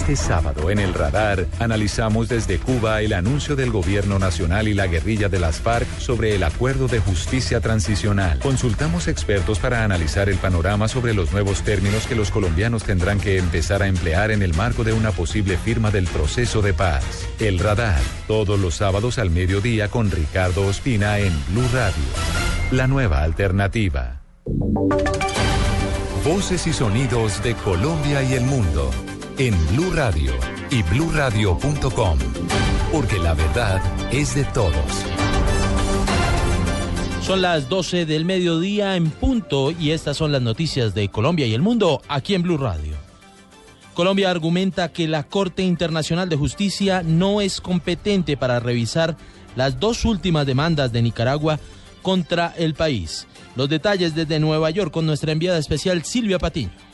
Este sábado en el radar analizamos desde Cuba el anuncio del gobierno nacional y la guerrilla de las FARC sobre el acuerdo de justicia transicional. Consultamos expertos para analizar el panorama sobre los nuevos términos que los colombianos tendrán que empezar a emplear en el marco de una posible firma del proceso de paz. El radar, todos los sábados al mediodía con Ricardo Ospina en Blue Radio. La nueva alternativa. Voces y sonidos de Colombia y el mundo en Blue Radio y bluradio.com, porque la verdad es de todos. Son las 12 del mediodía en punto y estas son las noticias de Colombia y el mundo aquí en Blue Radio. Colombia argumenta que la Corte Internacional de Justicia no es competente para revisar las dos últimas demandas de Nicaragua contra el país. Los detalles desde Nueva York con nuestra enviada especial Silvia Patiño.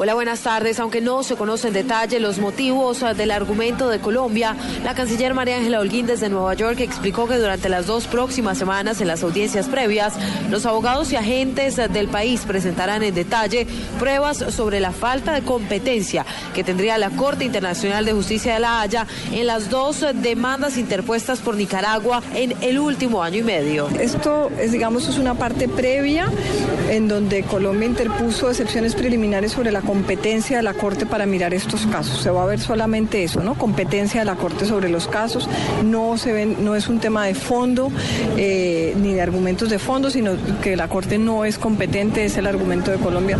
Hola, buenas tardes. Aunque no se conocen en detalle los motivos ah, del argumento de Colombia, la canciller María Ángela Holguín desde Nueva York explicó que durante las dos próximas semanas en las audiencias previas, los abogados y agentes ah, del país presentarán en detalle pruebas sobre la falta de competencia que tendría la Corte Internacional de Justicia de la Haya en las dos demandas interpuestas por Nicaragua en el último año y medio. Esto es, digamos, es una parte previa en donde Colombia interpuso excepciones preliminares sobre la competencia de la Corte para mirar estos casos. Se va a ver solamente eso, ¿no? Competencia de la Corte sobre los casos. No, se no es un tema de fondo eh, ni de argumentos de fondo, sino que la Corte no es competente, es el argumento de Colombia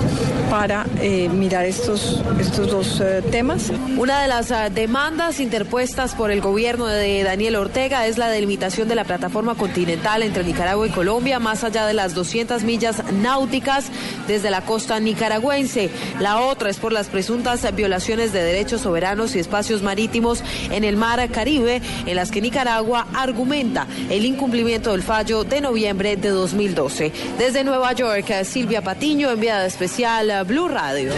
para eh, mirar estos, estos dos eh, temas. Una de las demandas interpuestas por el gobierno de Daniel Ortega es la delimitación de la plataforma continental entre Nicaragua y Colombia, más allá de las 200 millas náuticas desde la costa nicaragüense. La otra es por las presuntas violaciones de derechos soberanos y espacios marítimos en el mar Caribe, en las que Nicaragua argumenta el incumplimiento del fallo de noviembre de 2012. Desde Nueva York, Silvia Patiño, enviada especial Blue Radio.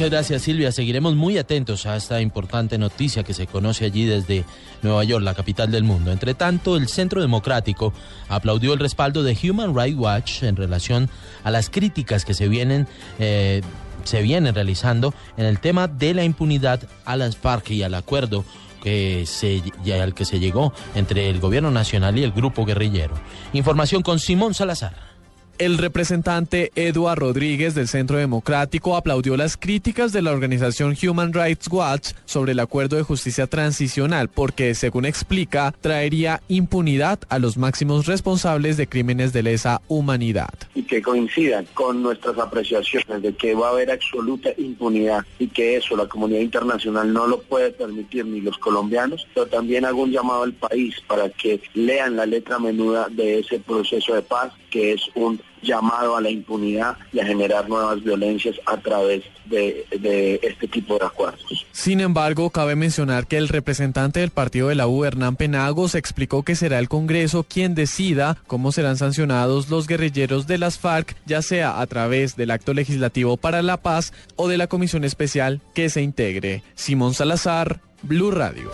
Muchas gracias Silvia. Seguiremos muy atentos a esta importante noticia que se conoce allí desde Nueva York, la capital del mundo. Entre tanto, el Centro Democrático aplaudió el respaldo de Human Rights Watch en relación a las críticas que se vienen eh, se viene realizando en el tema de la impunidad a las FARC y al acuerdo que se, al que se llegó entre el gobierno nacional y el grupo guerrillero. Información con Simón Salazar. El representante Eduard Rodríguez del Centro Democrático aplaudió las críticas de la organización Human Rights Watch sobre el acuerdo de justicia transicional porque, según explica, traería impunidad a los máximos responsables de crímenes de lesa humanidad. Y que coincidan con nuestras apreciaciones de que va a haber absoluta impunidad y que eso la comunidad internacional no lo puede permitir ni los colombianos, pero también hago un llamado al país para que lean la letra menuda de ese proceso de paz que es un llamado a la impunidad y a generar nuevas violencias a través de, este tipo de acuerdos. Sin embargo, cabe mencionar que el representante del partido de la U, Hernán Penagos, explicó que será el Congreso quien decida cómo serán sancionados los guerrilleros de las FARC, ya sea a través del acto legislativo para la paz o de la comisión especial que se integre. Simón Salazar, Blue Radio.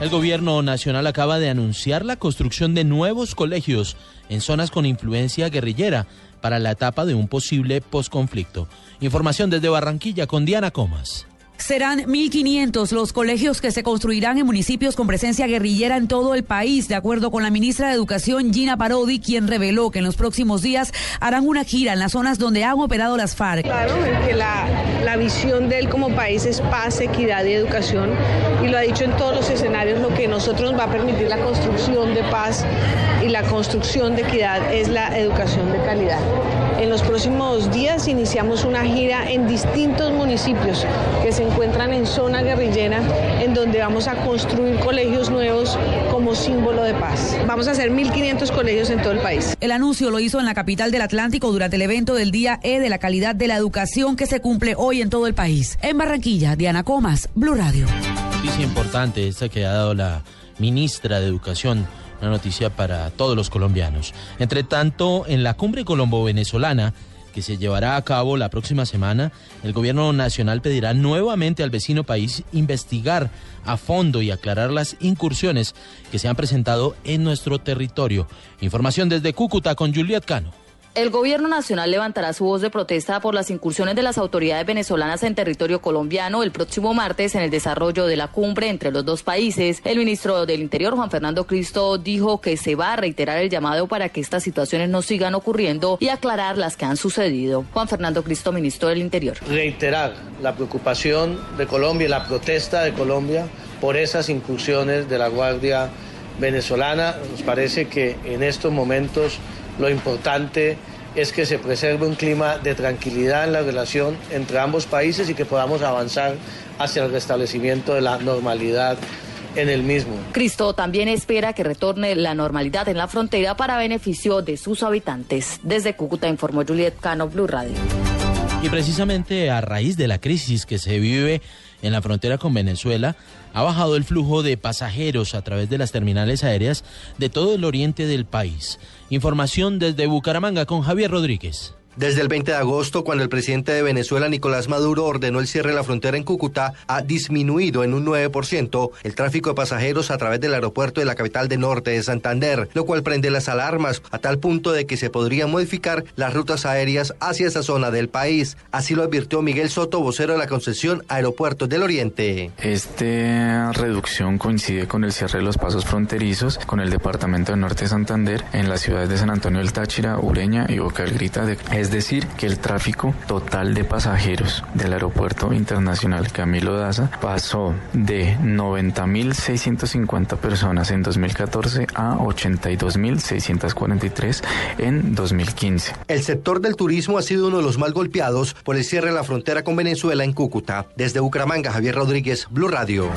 El gobierno nacional acaba de anunciar la construcción de nuevos colegios en zonas con influencia guerrillera para la etapa de un posible posconflicto. Información desde Barranquilla con Diana Comas. Serán 1.500 los colegios que se construirán en municipios con presencia guerrillera en todo el país, de acuerdo con la ministra de Educación Gina Parodi, quien reveló que en los próximos días harán una gira en las zonas donde han operado las FARC. Claro, que la, la visión de él como país es paz, equidad y educación, y lo ha dicho en todos los escenarios, lo que nosotros nos va a permitir la construcción de paz y la construcción de equidad es la educación de calidad. En los próximos días iniciamos una gira en distintos municipios que se encuentran en zona guerrillera, en donde vamos a construir colegios nuevos como símbolo de paz. Vamos a hacer 1.500 colegios en todo el país. El anuncio lo hizo en la capital del Atlántico durante el evento del Día E de la calidad de la educación que se cumple hoy en todo el país. En Barranquilla, Diana Comas, Blue Radio. Noticia importante esta que ha dado la ministra de Educación una noticia para todos los colombianos. Entre tanto, en la cumbre colombo-venezolana, que se llevará a cabo la próxima semana, el gobierno nacional pedirá nuevamente al vecino país investigar a fondo y aclarar las incursiones que se han presentado en nuestro territorio. Información desde Cúcuta con Juliet Cano. El gobierno nacional levantará su voz de protesta por las incursiones de las autoridades venezolanas en territorio colombiano el próximo martes en el desarrollo de la cumbre entre los dos países. El ministro del Interior, Juan Fernando Cristo, dijo que se va a reiterar el llamado para que estas situaciones no sigan ocurriendo y aclarar las que han sucedido. Juan Fernando Cristo, ministro del Interior. Reiterar la preocupación de Colombia y la protesta de Colombia por esas incursiones de la Guardia venezolana. Nos parece que en estos momentos lo importante es que se preserve un clima de tranquilidad en la relación entre ambos países y que podamos avanzar hacia el restablecimiento de la normalidad en el mismo. Cristo también espera que retorne la normalidad en la frontera para beneficio de sus habitantes. Desde Cúcuta informó Juliet Cano, Blue Radio. Y precisamente a raíz de la crisis que se vive en la frontera con Venezuela, ha bajado el flujo de pasajeros a través de las terminales aéreas de todo el oriente del país. Información desde Bucaramanga con Javier Rodríguez. Desde el 20 de agosto, cuando el presidente de Venezuela, Nicolás Maduro, ordenó el cierre de la frontera en Cúcuta, ha disminuido en un 9% el tráfico de pasajeros a través del aeropuerto de la capital de norte de Santander, lo cual prende las alarmas a tal punto de que se podrían modificar las rutas aéreas hacia esa zona del país. Así lo advirtió Miguel Soto, vocero de la concesión Aeropuertos del Oriente. Esta reducción coincide con el cierre de los pasos fronterizos con el departamento de norte de Santander en las ciudades de San Antonio del Táchira, Ureña y Boca del Grita de es decir, que el tráfico total de pasajeros del Aeropuerto Internacional Camilo Daza pasó de 90.650 personas en 2014 a 82.643 en 2015. El sector del turismo ha sido uno de los más golpeados por el cierre de la frontera con Venezuela en Cúcuta. Desde Bucaramanga, Javier Rodríguez, Blue Radio.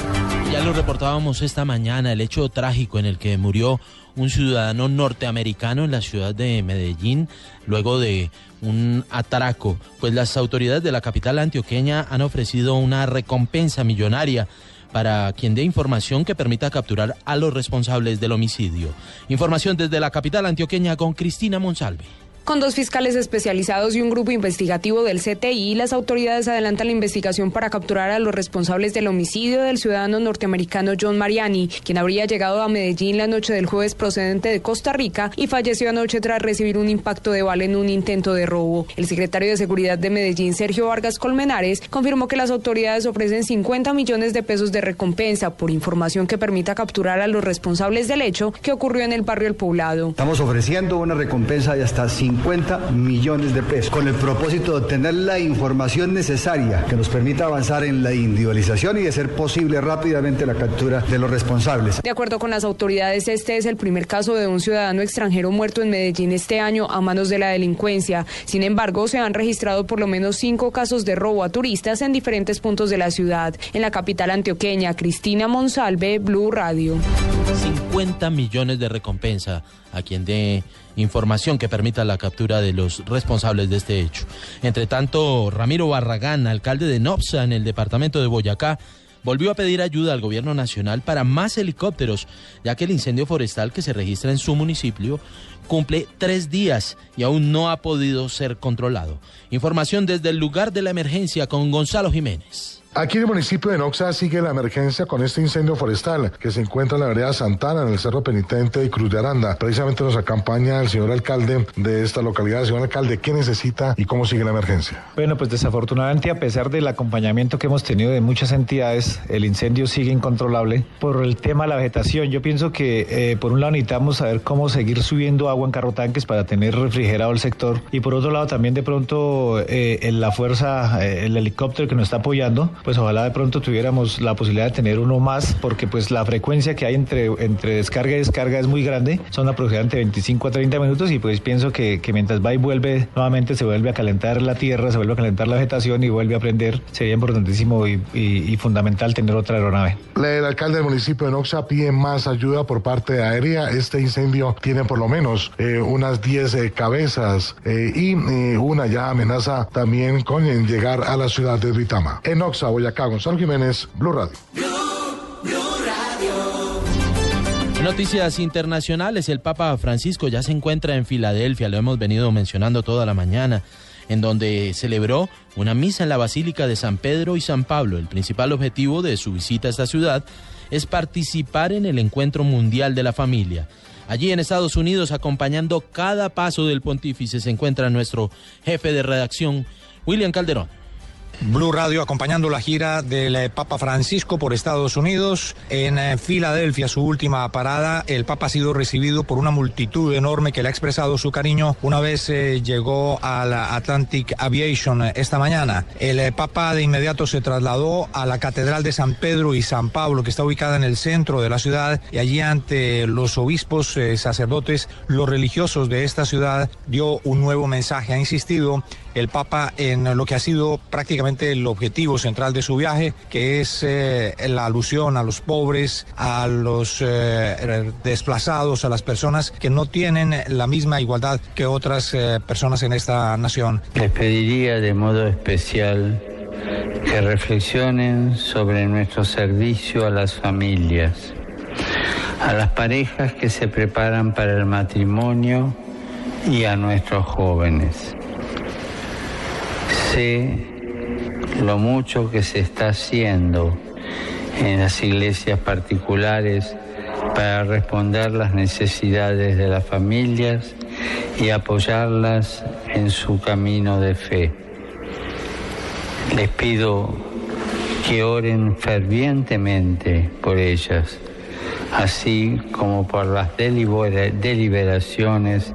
Ya lo reportábamos esta mañana, el hecho trágico en el que murió un ciudadano norteamericano en la ciudad de Medellín luego de un atraco, pues las autoridades de la capital antioqueña han ofrecido una recompensa millonaria para quien dé información que permita capturar a los responsables del homicidio. Información desde la capital antioqueña con Cristina Monsalve. Con dos fiscales especializados y un grupo investigativo del CTI, las autoridades adelantan la investigación para capturar a los responsables del homicidio del ciudadano norteamericano John Mariani, quien habría llegado a Medellín la noche del jueves procedente de Costa Rica y falleció anoche tras recibir un impacto de bala en un intento de robo. El secretario de Seguridad de Medellín, Sergio Vargas Colmenares, confirmó que las autoridades ofrecen 50 millones de pesos de recompensa por información que permita capturar a los responsables del hecho que ocurrió en el barrio El Poblado. Estamos ofreciendo una recompensa de hasta 50 50 millones de pesos, con el propósito de obtener la información necesaria que nos permita avanzar en la individualización y de ser posible rápidamente la captura de los responsables. De acuerdo con las autoridades, este es el primer caso de un ciudadano extranjero muerto en Medellín este año a manos de la delincuencia. Sin embargo, se han registrado por lo menos cinco casos de robo a turistas en diferentes puntos de la ciudad. En la capital antioqueña, Cristina Monsalve, Blue Radio. 50 millones de recompensa a quien dé información que permita la captura de los responsables de este hecho. Entre tanto, Ramiro Barragán, alcalde de Nopsa en el departamento de Boyacá, volvió a pedir ayuda al gobierno nacional para más helicópteros, ya que el incendio forestal que se registra en su municipio cumple tres días y aún no ha podido ser controlado. Información desde el lugar de la emergencia con Gonzalo Jiménez. Aquí en el municipio de Noxa sigue la emergencia con este incendio forestal que se encuentra en la vereda Santana, en el Cerro Penitente y Cruz de Aranda. Precisamente nos acompaña el señor alcalde de esta localidad. Señor alcalde, ¿qué necesita y cómo sigue la emergencia? Bueno, pues desafortunadamente, a pesar del acompañamiento que hemos tenido de muchas entidades, el incendio sigue incontrolable por el tema de la vegetación. Yo pienso que, eh, por un lado, necesitamos saber cómo seguir subiendo agua en carrotanques para tener refrigerado el sector y, por otro lado, también de pronto eh, la fuerza, eh, el helicóptero que nos está apoyando, pues ojalá de pronto tuviéramos la posibilidad de tener uno más, porque pues la frecuencia que hay entre, entre descarga y descarga es muy grande, son aproximadamente 25 a 30 minutos y pues pienso que, que mientras va y vuelve, nuevamente se vuelve a calentar la tierra, se vuelve a calentar la vegetación y vuelve a prender, sería importantísimo y, y, fundamental tener otra aeronave. El alcalde del municipio de Noxa pide más ayuda por parte de aérea. Este incendio tiene por lo menos eh, unas 10 eh, cabezas eh, y una ya amenaza también con llegar a la ciudad de Duitama. En Noxa, Boyacá, Gonzalo Jiménez, Blue Radio. Noticias internacionales, el Papa Francisco ya se encuentra en Filadelfia, lo hemos venido mencionando toda la mañana, en donde celebró una misa en la Basílica de San Pedro y San Pablo. El principal objetivo de su visita a esta ciudad es participar en el encuentro mundial de la familia. Allí en Estados Unidos, acompañando cada paso del pontífice, se encuentra nuestro jefe de redacción, William Calderón. Blue Radio acompañando la gira del eh, Papa Francisco por Estados Unidos. En eh, Filadelfia, su última parada, el Papa ha sido recibido por una multitud enorme que le ha expresado su cariño una vez eh, llegó a la Atlantic Aviation esta mañana. El Papa de inmediato se trasladó a la Catedral de San Pedro y San Pablo, que está ubicada en el centro de la ciudad, y allí ante los obispos, sacerdotes, los religiosos de esta ciudad, dio un nuevo mensaje. Ha insistido el Papa en lo que ha sido prácticamente el objetivo central de su viaje, que es eh, la alusión a los pobres, a los eh, desplazados, a las personas que no tienen la misma igualdad que otras eh, personas en esta nación. Les pediría de modo especial que reflexionen sobre nuestro servicio a las familias, a las parejas que se preparan para el matrimonio y a nuestros jóvenes. Sé lo mucho que se está haciendo en las iglesias particulares para responder las necesidades de las familias y apoyarlas en su camino de fe. Les pido que oren fervientemente por ellas, así como por las deliberaciones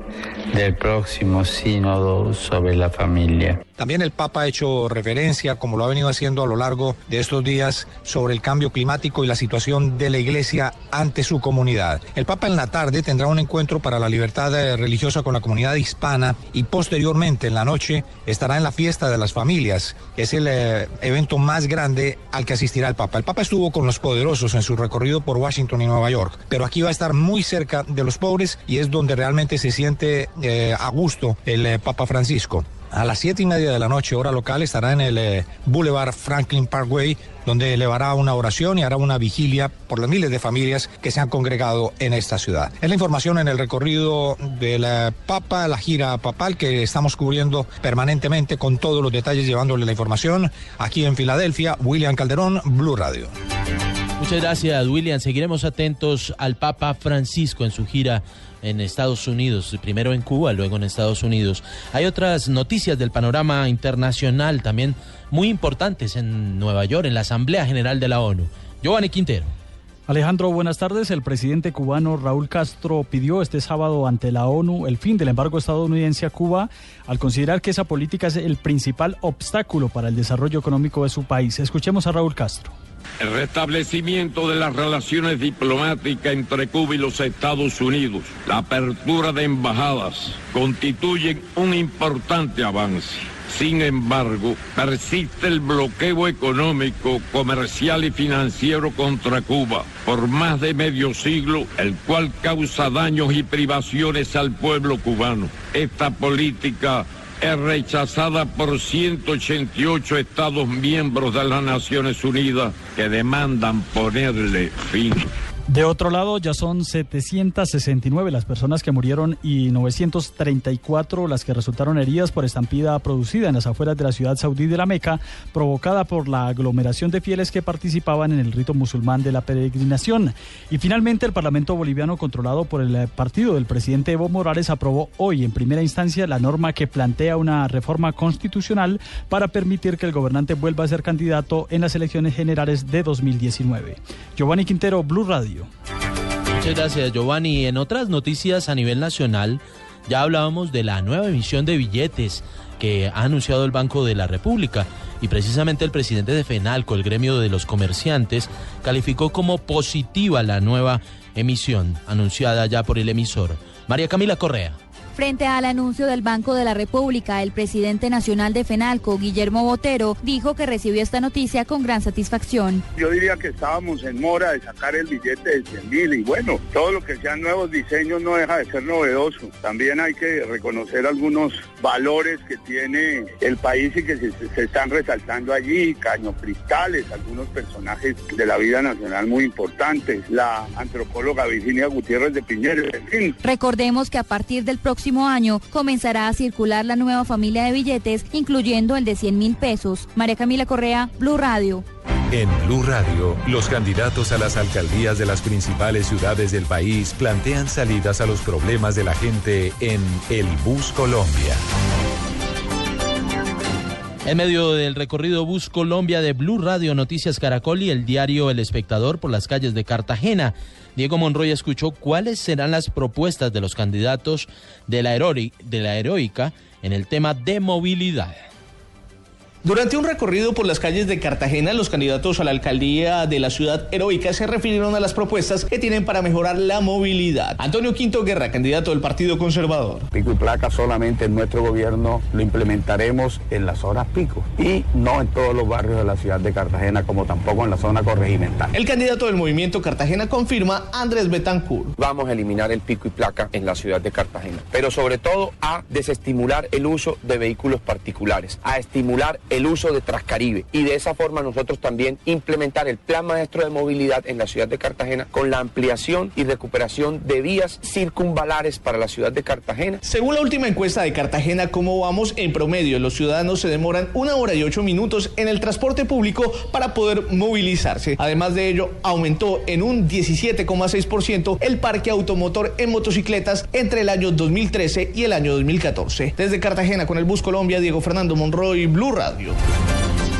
del próximo sínodo sobre la familia. También el Papa ha hecho referencia, como lo ha venido haciendo a lo largo de estos días, sobre el cambio climático y la situación de la Iglesia ante su comunidad. El Papa en la tarde tendrá un encuentro para la libertad eh, religiosa con la comunidad hispana y posteriormente en la noche estará en la fiesta de las familias, es el eh, evento más grande al que asistirá el Papa. El Papa estuvo con los poderosos en su recorrido por Washington y Nueva York, pero aquí va a estar muy cerca de los pobres y es donde realmente se siente eh, a gusto el Papa Francisco. A las siete y media de la noche, hora local, estará en el eh, Boulevard Franklin Parkway, donde elevará una oración y hará una vigilia por las miles de familias que se han congregado en esta ciudad. Es la información en el recorrido del eh, Papa, la gira papal que estamos cubriendo permanentemente con todos los detalles, llevándole la información aquí en Filadelfia. William Calderón, Blue Radio. Muchas gracias, William. Seguiremos atentos al Papa Francisco en su gira en Estados Unidos, primero en Cuba, luego en Estados Unidos. Hay otras noticias del panorama internacional también muy importantes en Nueva York, en la Asamblea General de la ONU. Giovanni Quintero. Alejandro, buenas tardes. El presidente cubano Raúl Castro pidió este sábado ante la ONU el fin del embargo estadounidense a Cuba al considerar que esa política es el principal obstáculo para el desarrollo económico de su país. Escuchemos a Raúl Castro. El restablecimiento de las relaciones diplomáticas entre Cuba y los Estados Unidos, la apertura de embajadas, constituyen un importante avance. Sin embargo, persiste el bloqueo económico, comercial y financiero contra Cuba por más de medio siglo, el cual causa daños y privaciones al pueblo cubano. Esta política es rechazada por 188 Estados miembros de las Naciones Unidas que demandan ponerle fin. De otro lado, ya son 769 las personas que murieron y 934 las que resultaron heridas por estampida producida en las afueras de la ciudad saudí de la Meca, provocada por la aglomeración de fieles que participaban en el rito musulmán de la peregrinación. Y finalmente, el Parlamento boliviano, controlado por el partido del presidente Evo Morales, aprobó hoy en primera instancia la norma que plantea una reforma constitucional para permitir que el gobernante vuelva a ser candidato en las elecciones generales de 2019. Giovanni Quintero, Blue Radio. Muchas gracias, Giovanni. En otras noticias a nivel nacional, ya hablábamos de la nueva emisión de billetes que ha anunciado el Banco de la República y precisamente el presidente de FENALCO, el gremio de los comerciantes, calificó como positiva la nueva emisión anunciada ya por el emisor. María Camila Correa. Frente al anuncio del Banco de la República, el presidente nacional de FENALCO, Guillermo Botero, dijo que recibió esta noticia con gran satisfacción. Yo diría que estábamos en mora de sacar el billete de 100 mil y bueno, todo lo que sean nuevos diseños no deja de ser novedoso. También hay que reconocer algunos valores que tiene el país y que se, están resaltando allí, caño cristales, algunos personajes de la vida nacional muy importantes, la antropóloga Virginia Gutiérrez de Piñeres, en fin. Recordemos que a partir del próximo año comenzará a circular la nueva familia de billetes, incluyendo el de 100 mil pesos. María Camila Correa, Blue Radio. En Blue Radio, los candidatos a las alcaldías de las principales ciudades del país plantean salidas a los problemas de la gente en El Bus Colombia. En medio del recorrido Bus Colombia de Blue Radio Noticias Caracol y el diario El Espectador por las calles de Cartagena, Diego Monroy escuchó cuáles serán las propuestas de los candidatos de la, heroica en el tema de movilidad. Durante un recorrido por las calles de Cartagena, los candidatos a la alcaldía de la ciudad heroica se refirieron a las propuestas que tienen para mejorar la movilidad. Antonio Quinto Guerra, candidato del Partido Conservador. Pico y placa solamente en nuestro gobierno lo implementaremos en las horas pico y no en todos los barrios de la ciudad de Cartagena, como tampoco en la zona corregimental. El candidato del movimiento Cartagena confirma Andrés Betancourt. Vamos a eliminar el pico y placa en la ciudad de Cartagena, pero sobre todo a desestimular el uso de vehículos particulares, a estimular el uso de Trascaribe y de esa forma nosotros también implementar el plan maestro de movilidad en la ciudad de Cartagena con la ampliación y recuperación de vías circunvalares para la ciudad de Cartagena. Según la última encuesta de Cartagena, ¿cómo vamos? En promedio, los ciudadanos se demoran una hora y ocho minutos en el transporte público para poder movilizarse. Además de ello, aumentó en un 17,6% el parque automotor en motocicletas entre el año 2013 y el año 2014. Desde Cartagena con el Bus Colombia, Diego Fernando Monroy, Blue Radio.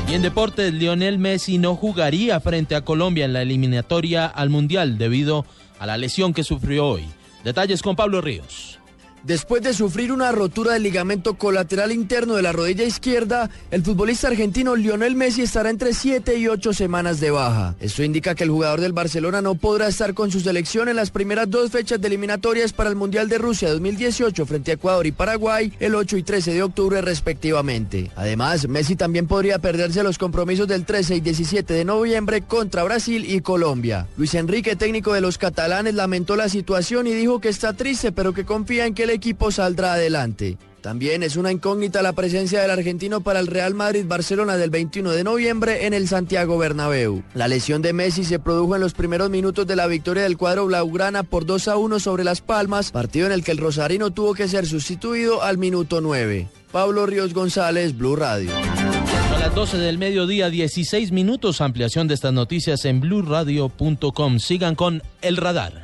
Y en deportes, Lionel Messi no jugaría frente a Colombia en la eliminatoria al Mundial debido a la lesión que sufrió hoy. Detalles con Pablo Ríos. Después de sufrir una rotura del ligamento colateral interno de la rodilla izquierda, el futbolista argentino Lionel Messi estará entre 7 y 8 semanas de baja. Esto indica que el jugador del Barcelona no podrá estar con su selección en las primeras dos fechas de eliminatorias para el Mundial de Rusia 2018 frente a Ecuador y Paraguay el 8 y 13 de octubre respectivamente. Además, Messi también podría perderse los compromisos del 13 y 17 de noviembre contra Brasil y Colombia. Luis Enrique, técnico de los catalanes, lamentó la situación y dijo que está triste pero que confía en que el equipo saldrá adelante. También es una incógnita la presencia del argentino para el Real Madrid-Barcelona del 21 de noviembre en el Santiago Bernabéu. La lesión de Messi se produjo en los primeros minutos de la victoria del cuadro blaugrana por 2 a 1 sobre Las Palmas, partido en el que el rosarino tuvo que ser sustituido al minuto 9. Pablo Ríos González, Blue Radio. A las 12 del mediodía, 16 minutos, ampliación de estas noticias en blueradio.com. Sigan con El Radar.